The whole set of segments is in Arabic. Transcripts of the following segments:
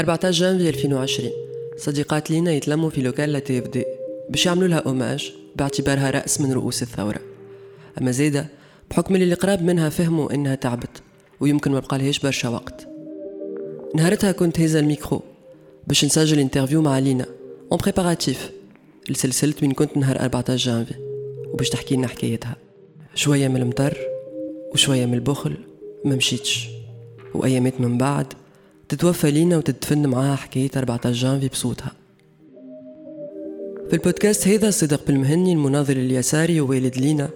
14 جانفي 2020 صديقات لينا يتلموا في local ATFD. باش يعملوا لها hommage باعتبارها رأس من رؤوس الثورة. أما زيدة بحكم اللي القراب منها فهموا إنها تعبت ويمكن ما بقالهاش برشا وقت. نهارتها كنت هيزة الميكرو. باش نسجل interview مع لينا en préparatif لسلسلة وين كنت نهار 14 جانفي. وباش تحكي لنا حكايتها. شوية من المطر وشوية من البخل ما مشيتش. وأيامات من بعد تتوفى لينا وتتدفن معاها حكاية 14 جانفي بصوتها. في البودكاست هذا الصادق بن مهني المناضل اليساري ووالد لينا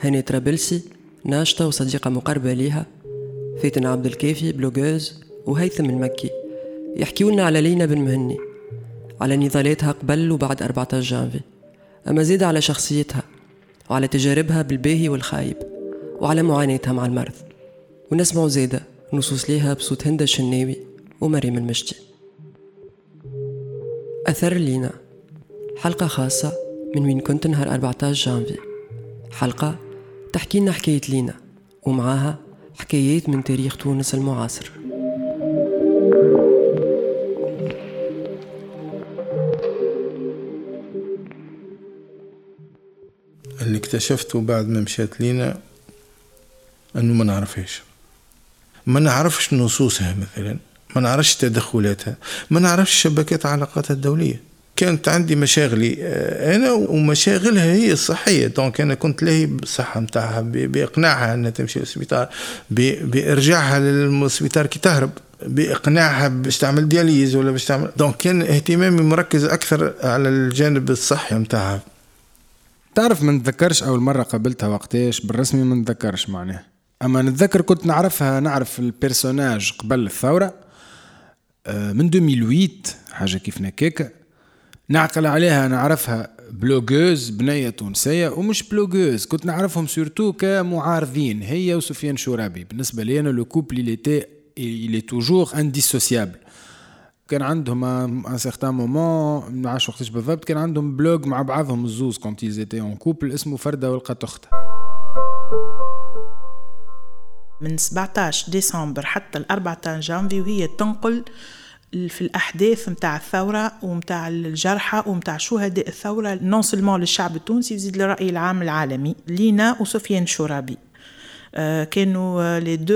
هاني طرابلسي ناشطة وصديقة مقربة ليها فاتن عبد الكافي blogueuse وهيثم المكي. يحكيولنا على لينا بن مهني على نضالاتها قبل وبعد 14 جانفي. أما زيد على شخصيتها وعلى تجاربها بالباهي والخايب وعلى معاناتها مع المرض. ونسمع زيادة نصوص ليها بصوت هند الشناوي ومريم المشتي أثر لينا. حلقة خاصة من وين كنت نهار 14 جانفي. حلقة تحكي لنا حكاية لينا ومعاها حكايات من تاريخ تونس المعاصر. اللي اكتشفته بعد ما مشات لينا إنه ما نعرفهاش. ما نعرفش نصوصها مثلا ما نعرفش تدخلاتها ما نعرفش شبكات علاقاتها الدولية. كانت عندي مشاغلي آه، أنا ومشاغلها هي الصحية. donc أنا كنت لاهي بالصحة نتاعها بإقناعها أنها تمشي للسبيطار بإرجاعها للسبيطار كي تهرب بإقناعها باش تعمل dialyse ولا باش تعمل. donc كان اهتمامي مركز أكثر على الجانب الصحي نتاعها تعرف ما نتذكرش أول مرة قابلتها وقتاش؟ بالرسمي ما نتذكرش معناها. أما نتذكر كنت نعرفها نعرف ال personnage قبل الثورة آه، من 2008 حاجة كيف هكاكه نعقل عليها نعرفها blogueuse بنية تونسية ومش blogueuse كنت نعرفهم surtout كمعارضين هي وسفيان شورابي. بالنسبة لي أنا le couple était il est toujours indissociable. كان عندهم un certain moment ما نعرفش وقتاش بالضبط كان عندهم blog مع بعضهم الزوز quand ils étaient en couple اسمه فردة ولقت اختها من 17 ديسمبر حتى ال 14 جانفي وهي تنقل في الأحداث متاع الثورة ومتاع الجرحى ومتاع شهداء الثورة non seulement للشعب التونسي يزيد للرأي العام العالمي لينا وسفيان شورابي. آه، كانوا les deux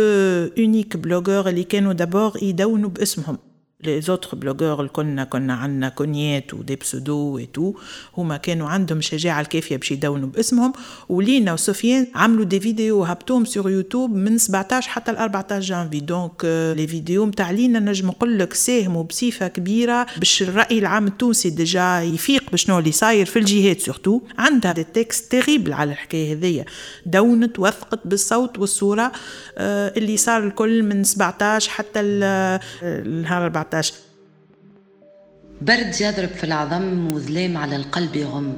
uniques blogueurs اللي كانوا d'abord يدونوا باسمهم. les autres blogueurs كنا كنا عندنا كنيات و des pseudos وتو هما كانوا عندهم شجاعة الكافية باش يدونوا باسمهم ولينا وسفيان عملوا des vidéos هبطوهم sur YouTube من 17 حتى ل 14 جانفي donc les vidéos نتاع لينا نجم نقول لك ساهموا بصفة كبيرة باش الرأي العام التونسي déjà يفيق بشنو اللي صاير في الجهات surtout عندها des textes terribles على الحكاية هذيا دونت وثقت بالصوت والصورة اللي صار الكل من 17 حتى النهار 14 2019 برد يضرب في العظم وظلام على القلب يغم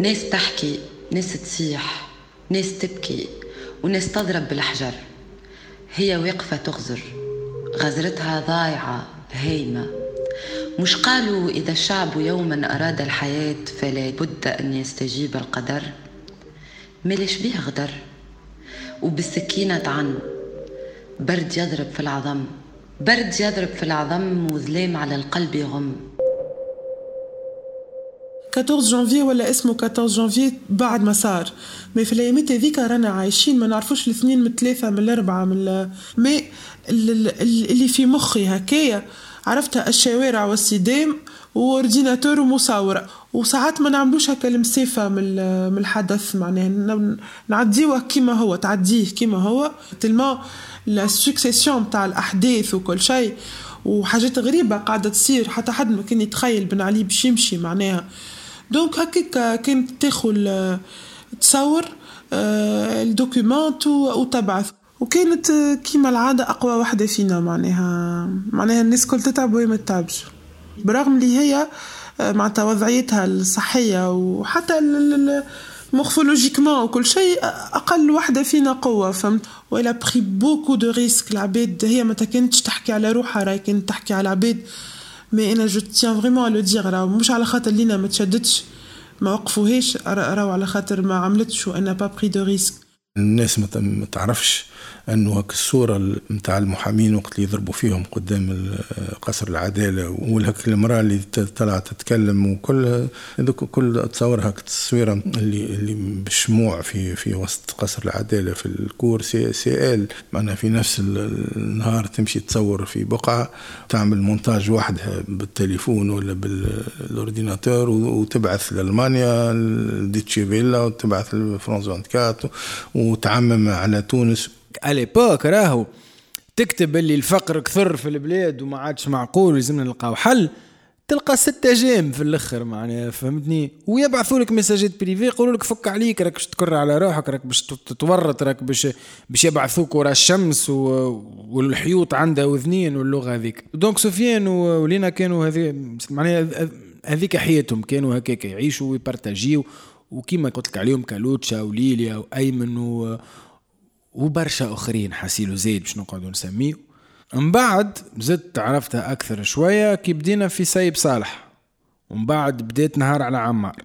ناس تحكي ناس تصيح ناس تبكي وناس تضرب بالحجر. هي واقفة تغزر. غزرتها ضايعة هايمة. مش قالوا إذا الشعب يوما أراد الحياة فلا بد أن يستجيب القدر. ملش بيه غدر وبالسكينة عن برد يضرب في العظم. برد يضرب في العظم وظلام على القلب يغم 14 جانفي ولا اسمه 14 جانفي بعد ما صار. ما في الايامات هذيك رانا عايشين ما نعرفوش الاثنين من الثلاثة من الأربعة من mais اللي في مخي هكايا. عرفتها الشوارع والصدام و ordinateur ومصورة وساعات ما نعملوش هكا المسافة من من الحدث معناها نعديوه كيما هو تعديه كيما هو tellement la succession تاع الأحداث وكل شيء. وحاجات غريبة قاعدة تصير حتى حد ما كان يتخيل بن علي باش يمشي معناها. donc هكاك كانت تاخذ تصور آه، ال documents وتبعث. وكانت كيما العادة أقوى وحدة فينا معناها. معناها الناس كل تتعب وهي ما تتعبش. برغم اللي هي آه، مع وضعيتها الصحية وحتى morphologiquement وكل شيء أقل وحدة فينا قوة فهمت؟ elle a pris beaucoup de risques العباد هي ما كانتش تحكي على روحها راهي كانت تحكي على العباد mais أنا je tiens vraiment à le dire راهو مش على خاطر لينا ما تشدتش ما وقفوهاش راهو على خاطر ما عملتش وأنا pas pris de risques الناس ما تعرفش أنه الصورة نتاع المحامين وقت اللي يضربوا فيهم قدام قصر العدالة وهك المرأة اللي طلعت تتكلم وكل كل تصور هك التصويره اللي اللي بالشموع في في وسط قصر العدالة في ال cour c'est c'est elle معناها في نفس النهار تمشي تصور في بقعة تعمل مونتاج وحدها بالتليفون ولا بال ordinateur وتبعث لألمانيا Deutsche Welle وتبعث لفرانس 24 وتعمم على تونس. à l'époque راهو. تكتب اللي الفقر كثر في البلاد وما عادش معقول لازمنا نلقاو حل تلقى سين جيم في الأخر معناها فهمتني؟ ويبعثوا لك ميساجات privés يقولوا لك فك عليك راك باش تكر على روحك راك باش تتورط راك باش باش يبعثوك ورا الشمس و... والحيوط عندها وذنين واللغة هذيك. donc سفيان ولينا كانوا هذي معناها هذيك حياتهم كانوا هكاك يعيشوا ويبارتاجيو وكيما قلت لك عليهم كلوتشا وليليا وأيمن و... وبرشا آخرين حسيلو زيد باش نقعدوا نسميه من بعد زدت عرفتها أكثر شوية كي بدينا في سايب صالح. ومن بعد بديت نهار على عمار.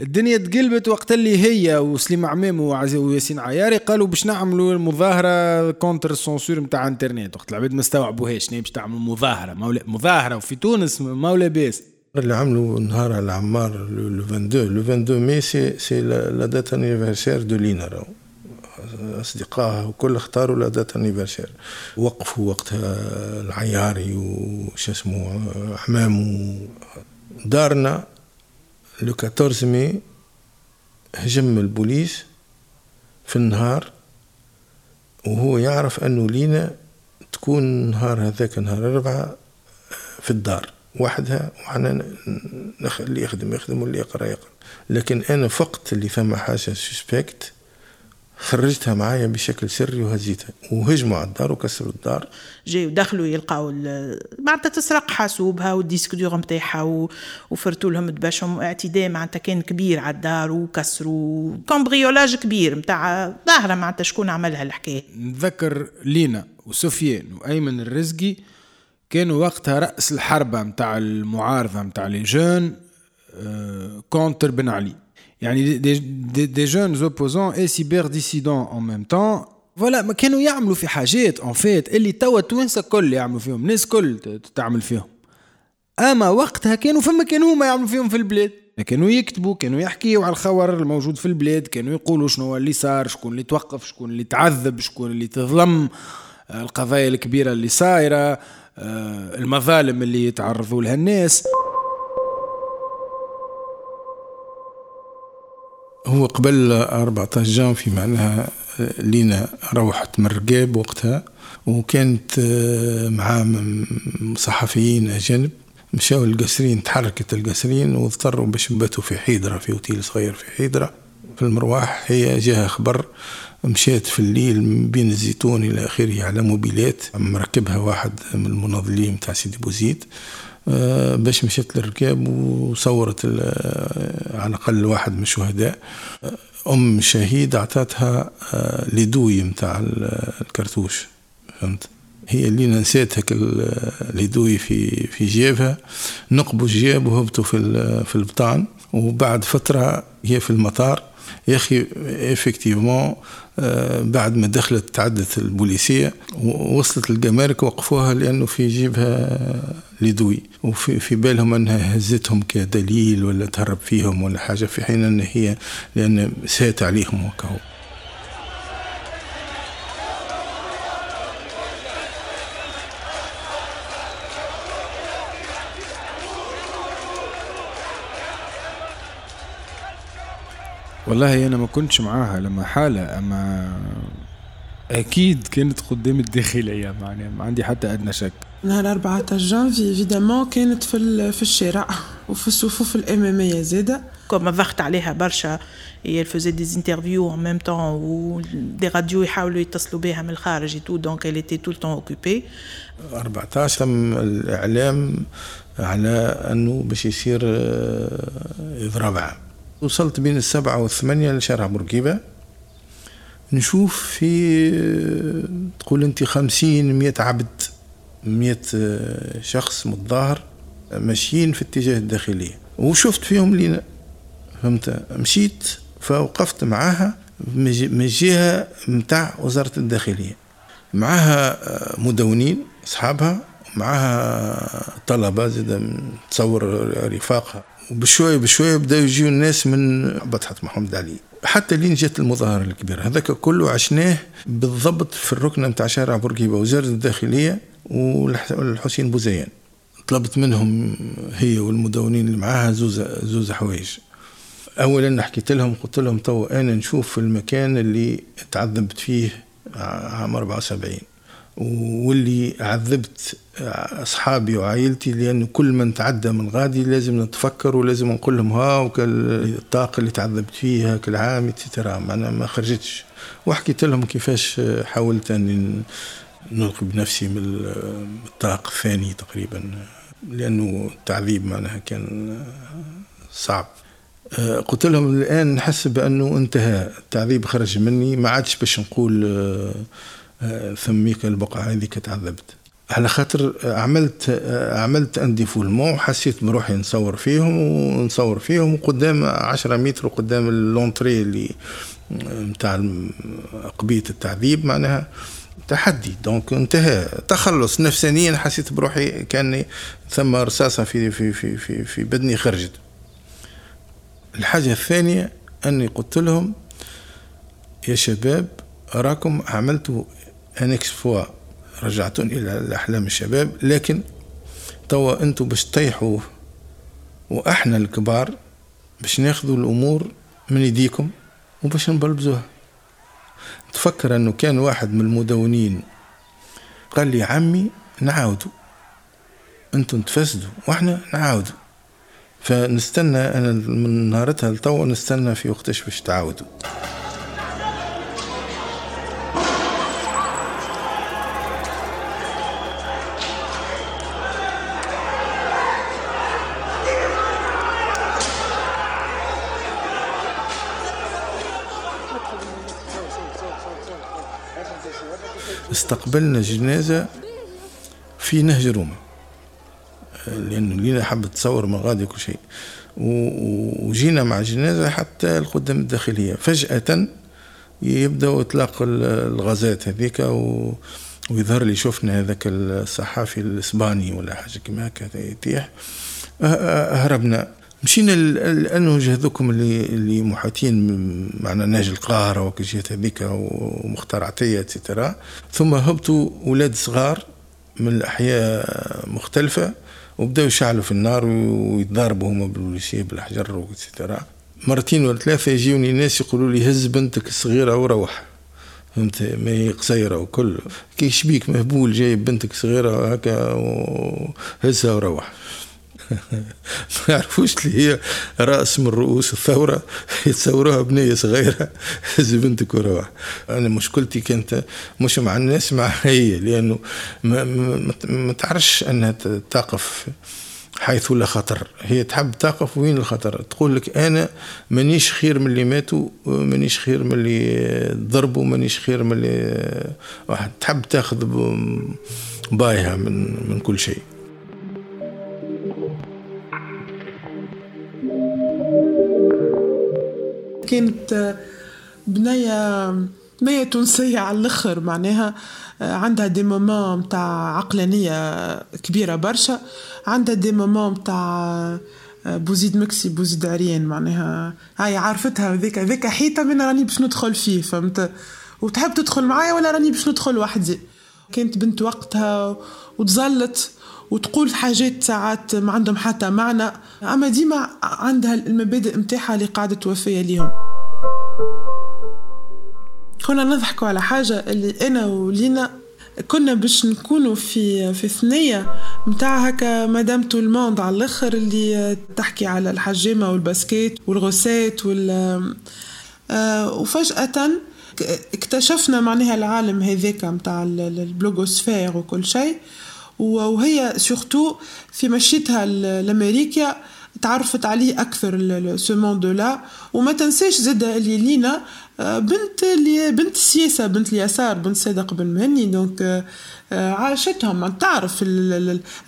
الدنيا تقلبت وقت اللي هي وسليم عمام وياسين عياري قالوا باش نعملوا المظاهرة contre ال censure نتاع انترنت وقت العباد ما استوعبوهاش باش تعملوا مظاهرة. مظاهرة وفي تونس ما ولا باس اللي عملوا نهار على عمار لو 22 لو 22 مي سي سي لا دات انيفرسير دو لينا راهو اصدقائها وكل اختاروا دات انيفرسير وقفوا وقتها العياري وش اسمه حمام. دارنا لو 14 مي هجم البوليس في النهار وهو يعرف انه لينا تكون نهار هذاك نهار أربعة في الدار وحدها وحنا اللي يخدم يخدم واللي يقرأ يقرأ. لكن أنا فقت اللي ثم حاجة suspecte خرجتها معايا بشكل سري وهزيتها. وهجموا على الدار وكسروا الدار. جاي ودخلوا يلقاو معناتها تسرق حاسوبها وال disque dur نتاعها وفرتوا لهم دباشهم. اعتداء معناتها كان كبير على الدار وكسروا. cambriolage كبير نتاع ظاهرة معناتها شكون عملها الحكاية. نتذكر لينا وسفيان وأيمن الرزقي كانوا وقتها رأس الحربة متاع المعارضة متاع les gens contre بن علي. يعني des, des, des gens opposants et cyberdissidents en même temps voilà ما كانوا يعملوا في حاجات en fait اللي توا التوانسه كل يعملوا فيهم الناس كل تعمل فيهم اما وقتها كانوا فما كانوا هما يعملوا فيهم في البلاد كانوا يكتبوا كانوا يحكيوا على الخبر الموجود في البلاد كانوا يقولوا شنو اللي صار شكون اللي توقف شكون اللي تعذب شكون اللي تظلم القضايا الكبيرة اللي صايرة المظالم اللي يتعرضوا لها الناس هو قبل 14 جان في معناها لينا روحت من رقاب وقتها وكانت مع صحفيين أجانب مشاو القسرين تحركت القسرين واضطروا باش يباتوا في حيدرة في أوتيل صغير في حيدرة. في المرواح هي جاها خبر مشيت في الليل بين الزيتون إلى آخره على موبيلات مركبها واحد من المناضلين تاع سيدي بوزيد. آه، باش مشيت للركاب وصورت على الأقل واحد من الشهداء. آه، أم شهيد اعطتها آه، ليدوي نتاع الكرتوش فهمت؟ هي اللي نسيت هك ليدوي في في جيبها. نقبوا الجيب وهبطوا في في البطان. وبعد فترة هي في المطار. يا أخي إفكتيفمون آه، بعد ما دخلت تعدت البوليسية وصلت الجمارك وقفوها لأنه في جيبها لدوي. وفي في بالهم أنها هزتهم كدليل ولا تهرب فيهم ولا حاجة في حين أن هي لأن سات عليهم وكهو والله أنا ما كنتش معاها لما حالة أما أكيد كانت قدام الداخلية معناها ما عندي حتى أدنى شك. نهار 14 جانفي évidemment كانت في في الشارع وفي الصفوف الاماميه زادة. كما ضغط عليها برشا هي فوزي des interviews en même temps و des radios يحاولوا يتصلوا بها من الخارج تو donc elle était tout le temps occupée. 14 تم الإعلام على أنه باش يصير إضراب وصلت بين السبعة والثمانية لشارع بورقيبة. نشوف في تقول أنت خمسين مئة عبد مئة شخص متظاهر ماشيين في اتجاه الداخلية. وشفت فيهم لينا فهمت؟ مشيت فوقفت معاها من جهة متاع وزارة الداخلية. معها مدونين أصحابها معها طلبة زاد تصور رفاقها. وبشوية بشوية بدأوا يجيو الناس من بطحة محمد علي. حتى لين جات المظاهرة الكبيرة. هذاك كله عشناه بالضبط في الركنة نتاع شارع بورقيبة وزارة الداخلية والحسين بوزيان. طلبت منهم هي والمدونين اللي معاها زوز زوز حوايج. اولا حكيت لهم قلت لهم تو أنا نشوف المكان اللي تعذبت فيه عام 74 واللي عذبت أصحابي وعائلتي لأنه كل من تعدى من غادي لازم نتفكر ولازم نقول لهم ها الطاقه اللي تعذبت فيها كل عام ترى أنا ما خرجتش. وحكيت لهم كيفاش حاولت أني نلقي بنفسي من الطاق الثاني تقريبا لأنه التعذيب معناها كان صعب. قلت لهم الآن نحس بأنه انتهى. التعذيب خرج مني. ما عادش باش نقول ثميك البقعة هذيك تعذبت على خاطر عملت عملت اندي فولمون وحسيت بروحي نصور فيهم ونصور فيهم وقدام عشرة متر وقدام اللونتري اللي نتاع قبية التعذيب معناها. تحدي دونك انتهى. تخلص نفسانيا حسيت بروحي كأني ثم رصاصة في في في في, في بدني خرجت. الحاجة الثانية أني قلت لهم يا شباب أراكم عملتوا أنكس فوا رجعتون إلى أحلام الشباب لكن توا أنتوا باش تطيحوا وإحنا الكبار باش ناخذوا الأمور من يديكم وباش نبلبزوها. تفكر أنه كان واحد من المدونين قال لي عمي نعاودوا. أنتم تفسدوا وأحنا نعاودوا. فنستنى أنا من نهارتها لتوا نستنى في وقتاش باش تعاودوا. استقبلنا جنازة في نهج روما. لأنه لينا حب تصور من غادي كل شيء. وجينا مع الجنازة حتى القدام الداخلية. فجأة يبدأ إطلاق الغازات هذيك و... ويظهر لي شفنا هذاك الصحافي الإسباني ولا حاجة كما هكا يتيح. هربنا. مشينا لأنه هذوكم اللي اللي محاطين معنا نهج القاهرة وكجيات هذيك ومختار عطية اتسيتيرا ثم هبطوا أولاد صغار من الاحياء مختلفة وبداوا يشعلوا في النار ويتضاربوا هما بالبوليسيه بالاحجار واتسيتيرا مرتين ولا ثلاثة يجيوني ناس يقولوا لي هز بنتك الصغيرة وروح. فهمت؟ ما هي قصيرة وكل. كي شبيك مهبول جايب بنتك صغيرة هكا وهزها وروح. ما يعرفوش اللي هي رأس من رؤوس الثورة يتصوروها بنيه صغيرة هز بنتك وروح أنا مشكلتي كانت مش مع الناس مع هي لأنه ما, ما, ما تعرفش أنها تقف حيث لا خطر. هي تحب تقف وين الخطر؟ تقول لك أنا مانيش خير من اللي ماتوا مانيش خير من اللي ضربوا مانيش خير من اللي واحد. تحب تاخذ بايها من من كل شيء. كانت بنية بنية تونسية على الآخر. معناها عندها des moments متاع عقلانية كبيرة برشا. عندها des moments متاع بوزيد مكسي بوزيد عريان. معناها هاي عارفتها ذيك ذيك حيطة من راني باش ندخل فيه فهمت؟ وتحب تدخل معايا ولا راني باش ندخل وحدي؟ كانت بنت وقتها وتظلت. وتقول حاجات ساعات ما عندهم حتى معنى. أما ديما عندها المبادئ متاعها اللي قاعدة توفيها ليهم كنا نضحكوا على حاجة اللي أنا ولينا كنا باش نكونوا في في ثنية متاع هكا مدام تو الموند على الآخر اللي تحكي على الحجامة والباسكيت والغوسات وال آه وفجأة اكتشفنا معناها العالم هذاك متاع ال blogosphère وكل شيء. وهي surtout في مشيتها لأمريكا تعرفت عليه أكثر ce monde-là وما تنساش زاد اللي لينا آه، بنت اللي بنت السياسة بنت اليسار بنت صادق بن مهني. donc آه، آه، عاشتهم. تعرف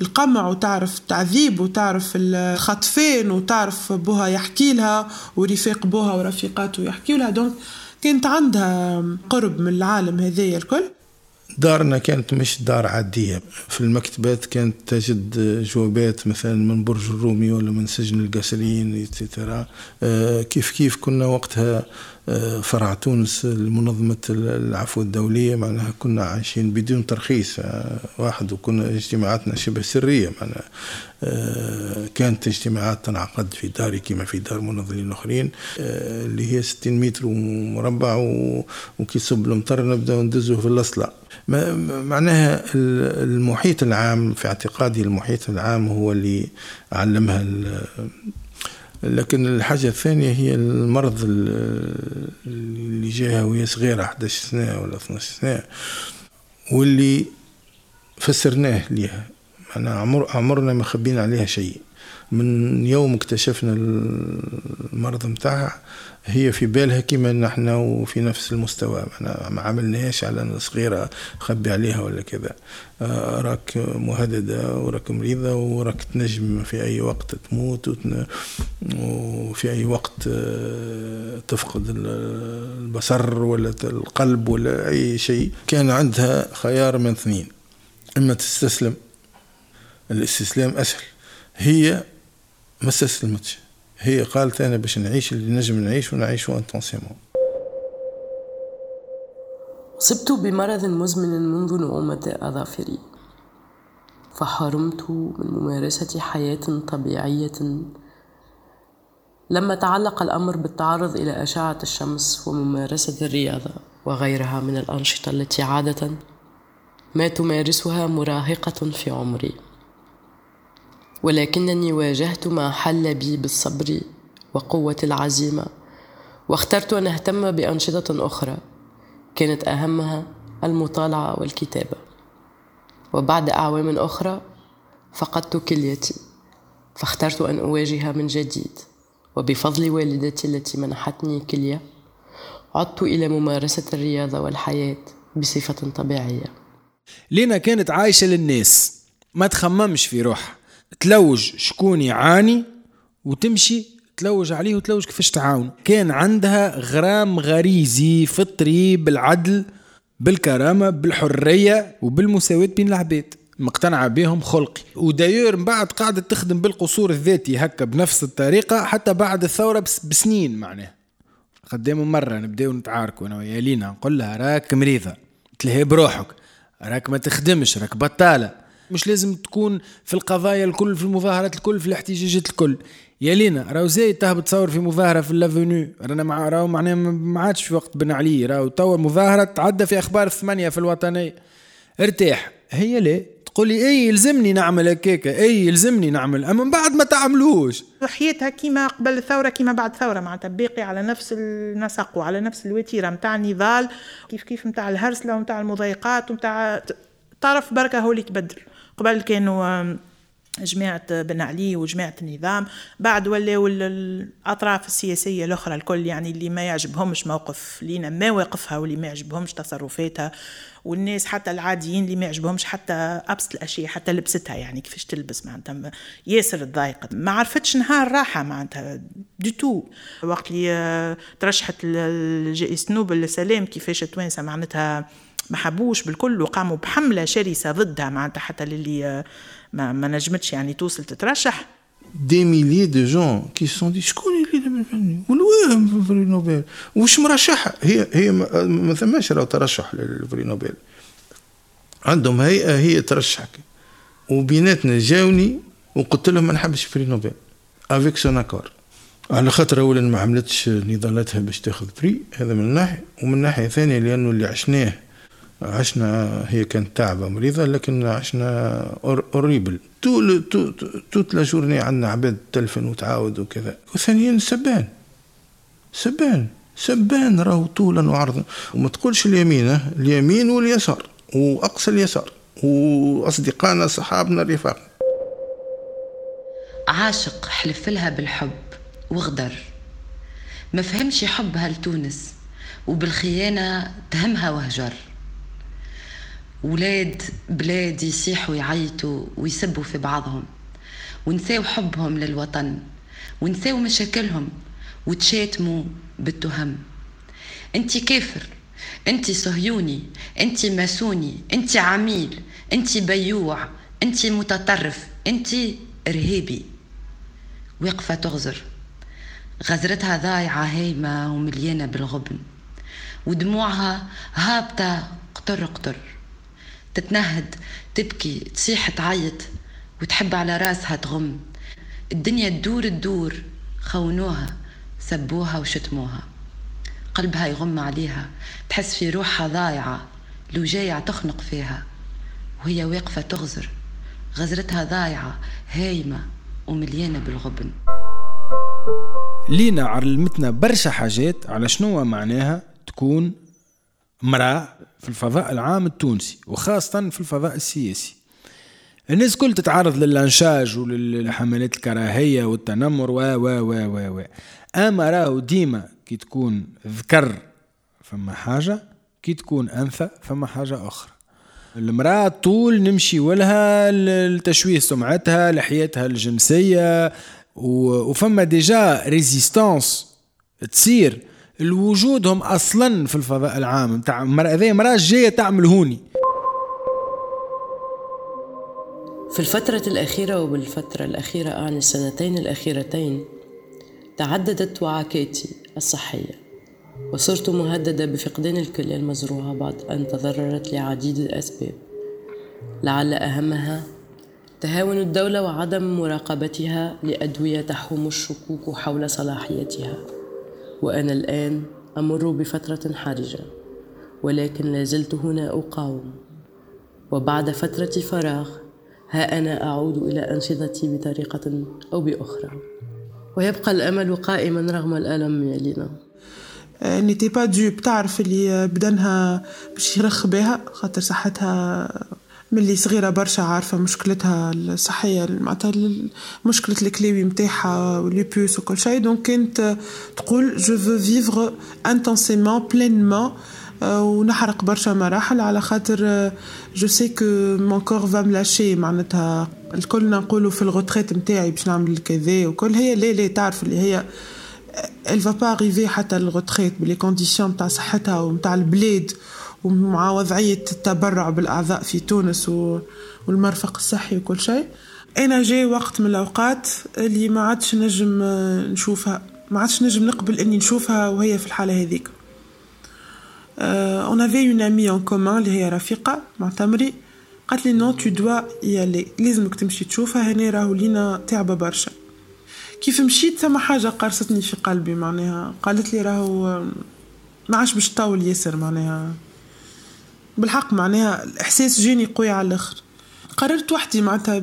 القمع وتعرف التعذيب وتعرف الخطفين وتعرف بوها يحكي لها ورفاق بوها ورفيقاته يحكي لها. دونك كانت عندها قرب من العالم هذايا الكل. دارنا كانت مش دار عادية. في المكتبات كانت تجد جوابات مثلا من برج الرومي ولا من سجن القاسريين آه، كيف كيف كنا وقتها فرع تونس لمنظمة العفو الدولية معناها كنا عايشين بدون ترخيص آه، واحد وكنا اجتماعاتنا شبه سرية معناها كانت اجتماعات تنعقد في داري كما في دار منظمين الاخرين اللي هي 60 متر مربع وكي يصب المطر نبداو ندزو في الأصلع. معناها المحيط العام في اعتقادي المحيط العام هو اللي علمها لكن الحاجة الثانية هي المرض اللي جاها وهي صغيرة 11 سنة ولا 12 سنة واللي فسرناه ليها. أنا عمر عمرنا ما خبينا عليها شيء. من يوم اكتشفنا المرض متاعها هي في بالها كما نحن وفي نفس المستوى. ما عملناش على صغيرة خبي عليها ولا كذا. آه، راك مهددة وراك مريضة وراك تنجم في أي وقت تموت وفي أي وقت آه، تفقد البصر ولا القلب ولا أي شيء. كان عندها خيار من اثنين إما تستسلم الاستسلام أسهل. هي ما استسلمتش هي قالت أنا باش نعيش اللي نجم نعيش ونعيشه انتونسيمون صبت بمرض مزمن منذ نعومة أظافري. فحرمت من ممارسة حياة طبيعية. لما تعلق الأمر بالتعرض إلى أشعة الشمس وممارسة الرياضة وغيرها من الأنشطة التي عادة ما تمارسها مراهقة في عمري. ولكنني واجهت ما حل بي بالصبر وقوة العزيمة واخترت أن أهتم بأنشطة أخرى كانت أهمها المطالعة والكتابة. وبعد أعوام أخرى فقدت كليتي فاخترت أن أواجه من جديد. وبفضل والدتي التي منحتني كلية عدت إلى ممارسة الرياضة والحياة بصفة طبيعية. لينا كانت عايشة للناس ما تخممش في روحها. تلوج شكون يعاني وتمشي تلوج عليه وتلوج كيفاش تعاون. كان عندها غرام غريزي فطري بالعدل بالكرامة بالحرية وبالمساواة بين العباد. مقتنعة بهم خلقي. ودايور من بعد قاعدة تخدم بالقصور الذاتي هكا بنفس الطريقة حتى بعد الثورة بسنين معناها. قدام مرة نبداو نتعاركوا أنا ويا لينا نقول لها راك مريضة تلهي بروحك. راك ما تخدمش راك بطالة. مش لازم تكون في القضايا الكل في المظاهرات الكل في الاحتجاجات الكل. يا لينا راهو زايد تهبط تصور في مظاهرة في لافونيو رانا مع راهو معناها ما عادش في وقت بن علي. راهو توا مظاهرة تعدى في أخبار الثمانية في الوطنية. ارتاح. هي ليه تقول لي إي يلزمني نعمل هكاك إي يلزمني نعمل. أما من بعد ما تعملوش. حياتها كيما قبل الثورة كيما بعد الثوره معناتها باقي على نفس النسق وعلى نفس الوتيرة نتاع النضال. كيف كيف نتاع الهرسلة ونتاع المضايقات ونتاع تعرف بركة هو اللي تبدل قبل كانوا جماعة بن علي وجماعة النظام. بعد ولاو الأطراف السياسية الأخرى الكل يعني اللي ما يعجبهمش موقف لينا ما واقفها واللي ما يعجبهمش تصرفاتها. والناس حتى العاديين اللي ما يعجبهمش حتى أبسط الأشياء حتى لبستها يعني كيفاش تلبس معناتها ياسر تضايقت ما عرفتش نهار راحة معناتها دي تو وقت اللي ترشحت الجائزة نوبل للسلام كيفاش توانسة معناتها ما حبوش بالكل وقاموا بحملة شرسة ضدها معناتها حتى للي ما, ما نجمتش يعني توصل تترشح. دي ميلي دو جون كي سون دي شكون اللي والواه فري نوبل وش مرشحه هي هي ما ثماش راه ترشح للفري نوبل عندهم هيئة هي ترشحك. وبيناتنا جاوني وقلت لهم ما نحبش prix Nobel. avec son accord على خاطر اولا ما عملتش نضالاتها باش تاخذ prix هذا من ناحية ومن ناحية ثانية لأنه اللي عشناه عشنا هي كانت تعبة مريضة لكن عشنا horrible. tout toute la journée عندنا عباد تلفن وتعاود وكذا. وثانيا سبان. سبان. سبان راهو طولا وعرضا. وما تقولش اليمين اليمين واليسار. وأقصى اليسار. وأصدقائنا صحابنا رفاق عاشق حلف لها بالحب وغدر ما فهمش حبها لتونس وبالخيانة تهمها وهجر. ولاد بلاد يصيحوا يعيطوا ويسبوا في بعضهم. ونساو حبهم للوطن. ونساو مشاكلهم وتشاتموا بالتهم. انت كافر انت صهيوني انت ماسوني انت عميل انت بيوع انت متطرف انت ارهابي. واقفة تغزر. غزرتها ضايعة هايمة ومليانة بالغبن. ودموعها هابطة قطر قطر. تتنهد تبكي تصيح تعيط وتحب على راسها تغم. الدنيا تدور تدور خونوها سبوها وشتموها. قلبها يغم عليها تحس في روحها ضايعة لو جايع تخنق فيها. وهي واقفة تغزر غزرتها ضايعة هايمة ومليانة بالغبن. لينا علمتنا برشا حاجات على شنو معناها تكون مرأة في الفضاء العام التونسي وخاصة في الفضاء السياسي. الناس كل تتعرض لل lynchage وللحملات الكراهية والتنمر و و و و و. أما راهو ديما كي تكون ذكر فما حاجة كي تكون أنثى فما حاجة أخرى. المرأة طول نمشي ولها لتشويه سمعتها لحياتها الجنسية وفما déjà résistance تصير. الوجودهم أصلا في الفضاء العام. نتاع المرأة مرأة جاية تعمل هوني. في الفترة الأخيرة وبالفترة الأخيرة أعني السنتين الأخيرتين تعددت وعكاتي الصحية وصرت مهددة بفقدان الكلية المزروعة بعد أن تضررت لعديد الأسباب لعل أهمها تهاون الدولة وعدم مراقبتها لأدوية تحوم الشكوك حول صلاحيتها. وأنا الآن أمر بفترة حرجة ولكن لازلت هنا أقاوم. وبعد فترة فراغ ها أنا أعود إلى أنشطتي بطريقة أو بأخرى. ويبقى الأمل قائما رغم الألم يا لينا n'était pas dupe تعرف اللي بدنها باش يرخ بها خاطر صحتها ملي صغيرة برشا عارفة مشكلتها الصحية معناتها مشكلة الكليوي نتاعها و lupus وكل شيء. donc كانت تقول je veux vivre intensément pleinement ونحرق برشا مراحل على خاطر je sais que mon corps va me lâcher معناتها الكل نقولوا في ال retraite نتاعي باش نعمل كذا وكل. هي لا لا تعرف اللي هي elle va pas arriver حتى ال retraite ب les conditions نتاع صحتها ونتاع البلاد. ومع وضعية التبرع بالأعضاء في تونس والمرفق الصحي وكل شيء. أنا جاي وقت من الأوقات اللي ما عادش نجم نشوفها. ما عادش نجم نقبل إني نشوفها وهي في الحالة هذيك. on avait une amie en commun اللي هي رفيقة مع تمري قالت لي non tu dois y aller لازمك تمشي تشوفها. هنا راهو لينا تعبة برشا. كيف مشيت؟ ثم حاجة قرصتني في قلبي معناها. قالت لي راهو ما عادش باش تطول ياسر معناها. بالحق معناها الإحساس جاني قوي على الآخر. قررت وحدي معناتها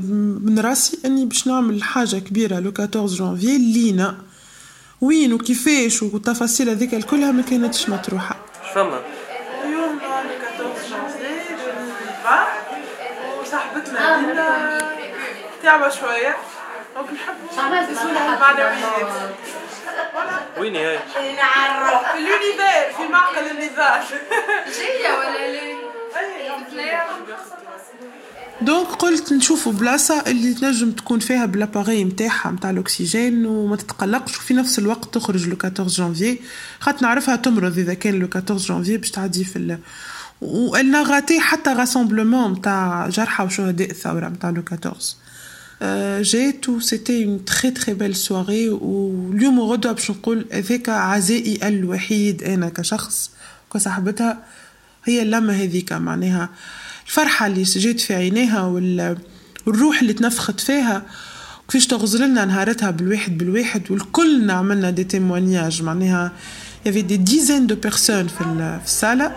من راسي إني باش نعمل حاجة كبيرة le 14 جانفي لينا. وين وكيفاش والتفاصيل هذيك الكلها ما كانتش مطروحة. فما؟ اليوم le 14 جانفي وصاحبتنا لينا تعبة شوية. donc نحب بعد وين هي؟ نعرف. في ال univers في معقل النضال جاية ولا ليه؟ donc قلت نشوفوا بلاصة اللي تنجم تكون فيها ب l'appareil نتاعها نتاع الأكسجين وما تتقلقش وفي نفس الوقت تخرج le 14 جانفي. خاطر نعرفها تمرض إذا كان le 14 جانفي باش تعدي في ال و elle n'a raté حتى rassemblement نتاع جرحى وشهداء الثورة نتاع le 14 جيت و c'était une très très belle soirée واليوم وغدوة باش نقول هذاك عزائي الوحيد أنا كشخص كصاحبتها. هي اللمة هذيك معناها الفرحة اللي جات في عينيها والروح اللي تنفخت فيها كيفاش تغزر لنا نهارتها بالواحد بالواحد؟ والكلنا عملنا des témoignages معناها y avait des dizaines de personnes في الصالة.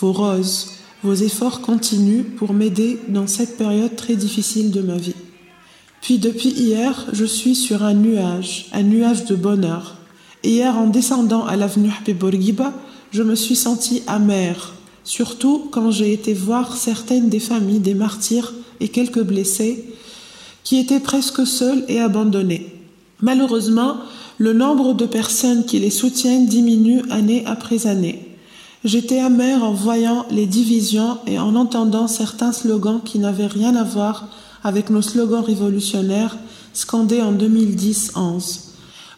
Vos roses, vos efforts continuent pour m'aider dans cette période très difficile de ma vie. Puis depuis hier, je suis sur un nuage, un nuage de bonheur. Hier, en descendant à l'avenue Bourguiba, je me suis sentie amère, surtout quand j'ai été voir certaines des familles des martyrs et quelques blessés qui était presque seul et abandonné. Malheureusement, le nombre de personnes qui les soutiennent diminue année après année. J'étais amère en voyant les divisions et en entendant certains slogans qui n'avaient rien à voir avec nos slogans révolutionnaires scandés en 2010-11.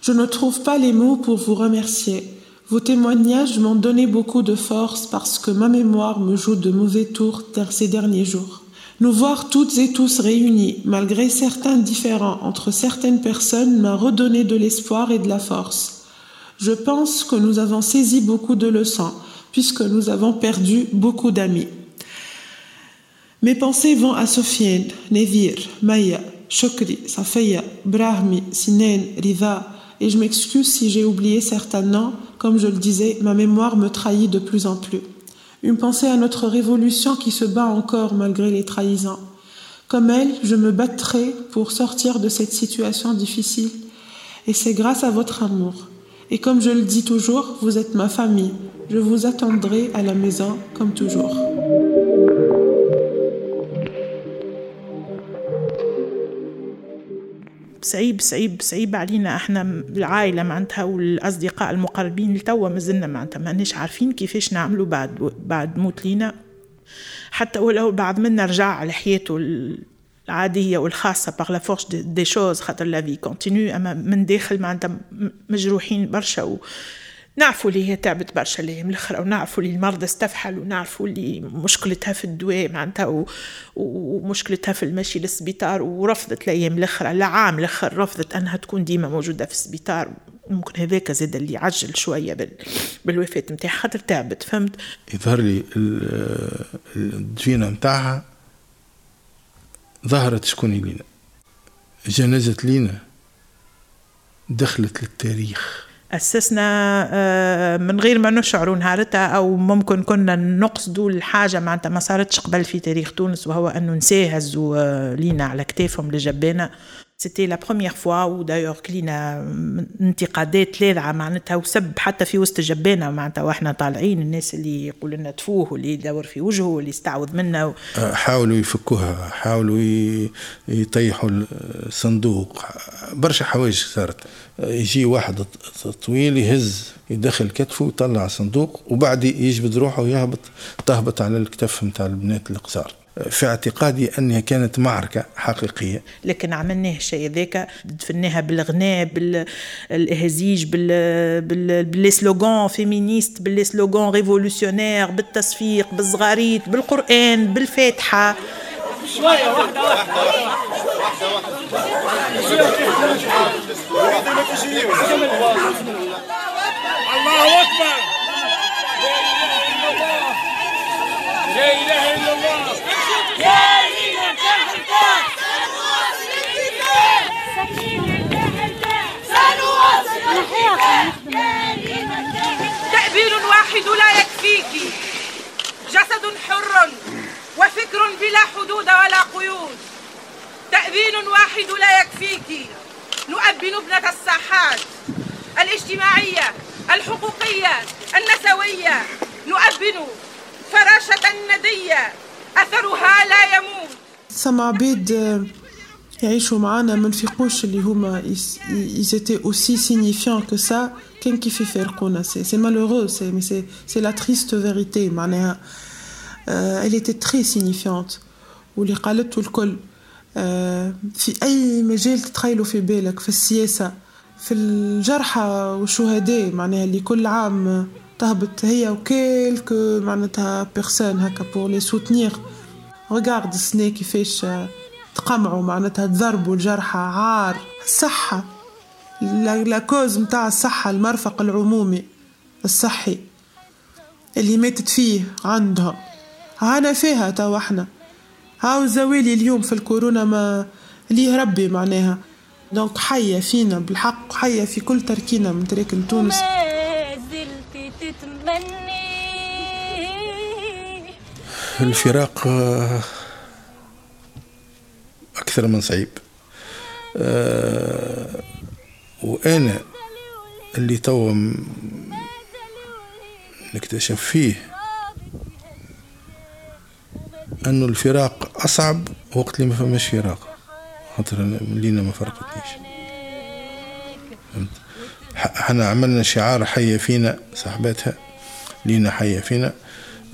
Je ne trouve pas les mots pour vous remercier. Vos témoignages m'ont donné beaucoup de force parce que ma mémoire me joue de mauvais tours ces derniers jours. Nous voir toutes et tous réunis, malgré certains différends entre certaines personnes, m'a redonné de l'espoir et de la force. Je pense que nous avons saisi beaucoup de leçons, puisque nous avons perdu beaucoup d'amis. Mes pensées vont à Sofiane, Nevir, Maya, Shokri, Safaya, Brahmi, Sinen, Riva, et je m'excuse si j'ai oublié certains noms, comme je le disais, ma mémoire me trahit de plus en plus. Une pensée à notre révolution qui se bat encore malgré les trahisons. Comme elle, je me battrai pour sortir de cette situation difficile, et c'est grâce à votre amour. Et comme je le dis toujours, vous êtes ma famille. Je vous attendrai à la maison comme toujours. صعيب صعيب صعيب علينا. إحنا العائلة معناتها والأصدقاء المقربين لتوا مازلنا معناتها ماناش عارفين كيفاش نعملوا بعد بعد موت لينا. حتى ولو بعض منا رجع على حياته العادية والخاصة par la force des choses خاطر la vie continue أما من داخل معناتها مجروحين برشا نعرفوا اللي هي تعبت برشا الأيام الأخرى ونعرفوا اللي المرضى استفحل ونعرفوا اللي مشكلتها في الدواء معناتها. ومشكلتها في المشي للسبيطار ورفضت الأيام الأخرى العام الآخر رفضت أنها تكون ديما موجودة في السبيطار. ممكن هذاك زاد اللي عجل شوية بال... بالوفاة نتاعها خاطر تعبت فهمت؟ يظهر لي الدفينة نتاعها ظهرت شكون لينا جنازة لينا دخلت للتاريخ. أسسنا آه، من غير ما نشعروا نهارتها أو ممكن كنا نقصدوا الحاجة معناتها ما صارتش قبل في تاريخ تونس وهو أنه نساء هزوا آه، لينا على كتافهم لجبانة سيتي لا بروميير فوا ودايوغ كلينا انتقادات لاذعة معناتها وسب حتى في وسط الجبانه معناتها وإحنا طالعين الناس اللي يقول لنا تفوه واللي يدور في وجهه واللي يستعوذ منا. و... حاولوا يفكوها حاولوا يطيحوا الصندوق. برشا حوايج صارت. يجي واحد طويل يهز يدخل كتفه ويطلع الصندوق وبعد يجبد روحه ويهبط تهبط على الكتف نتاع البنات القصار. في اعتقادي أنها كانت معركة حقيقية. لكن عملناه الشيء ذاك دفناها بالغناء بالاهزيج بال بال بال slogans féministes بال slogans révolutionnaires بالتصفيق بالصغاريت بالقرآن بالفاتحة. شوية واحدة واحدة واحدة. الله تأبير واحد لا يكفيك. جسد حر وفكر بلا حدود ولا قيود. تأبين واحد لا يكفيك. نؤبن ابنة الساحات الاجتماعية الحقوقية النسوية. نؤبن فراشة ندية أثرها لا يموت. سما عبيد يعيشوا معانا ما نفيقوش اللي هما ils étaient aussi signifiants que ça. كان كيف يفارقونا c'est c'est malheureux c'est mais c'est c'est la triste vérité معناها elle était très signifiante. واللي قالته الكل في أي مجال تتخيلوا في بالك في السياسة في الجرحى والشهداء معناها اللي كل عام تهبط هي و quelques معناتها personnes هكا pour les soutenir regarde السنة كيفاش تقمعوا معناتها تضربوا الجرحى عار الصحة. la cause متاع الصحة المرفق العمومي الصحي اللي ماتت فيه عندهم هانا فيها توا إحنا. هاو زوالي اليوم في الكورونا ما ليه ربي معناها. دونك حية فينا بالحق حية في كل تركينا من تراكن تونس الفراق أكثر من صعيب. وأنا اللي توا نكتشف فيه أنه الفراق أصعب وقت اللي ما فماش فراق خاطر لينا ما فرقتنيش. فهمت؟ إحنا عملنا شعار حية فينا صاحبتها لينا حية فينا.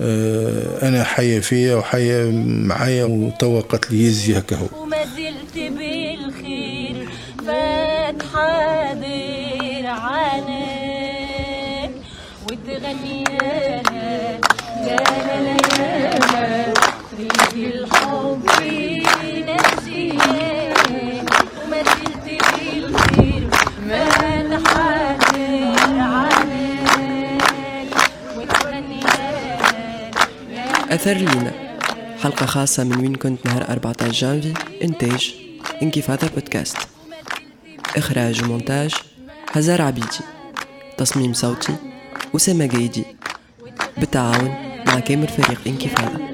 أنا حية فيا وحية معايا وتوا قتل يزي هكا هو. وما زلت بالخير فات حاضر عنك وتغني يانا يانا ليانا ريح أثر لينا حلقة خاصة من وين كنت نهار 14 جانفي إنتاج إنكفاضة بودكاست. إخراج ومونتاج هزار عبيدي. تصميم صوتي أسامة جيدي. بالتعاون مع كامل فريق إنكفاضة.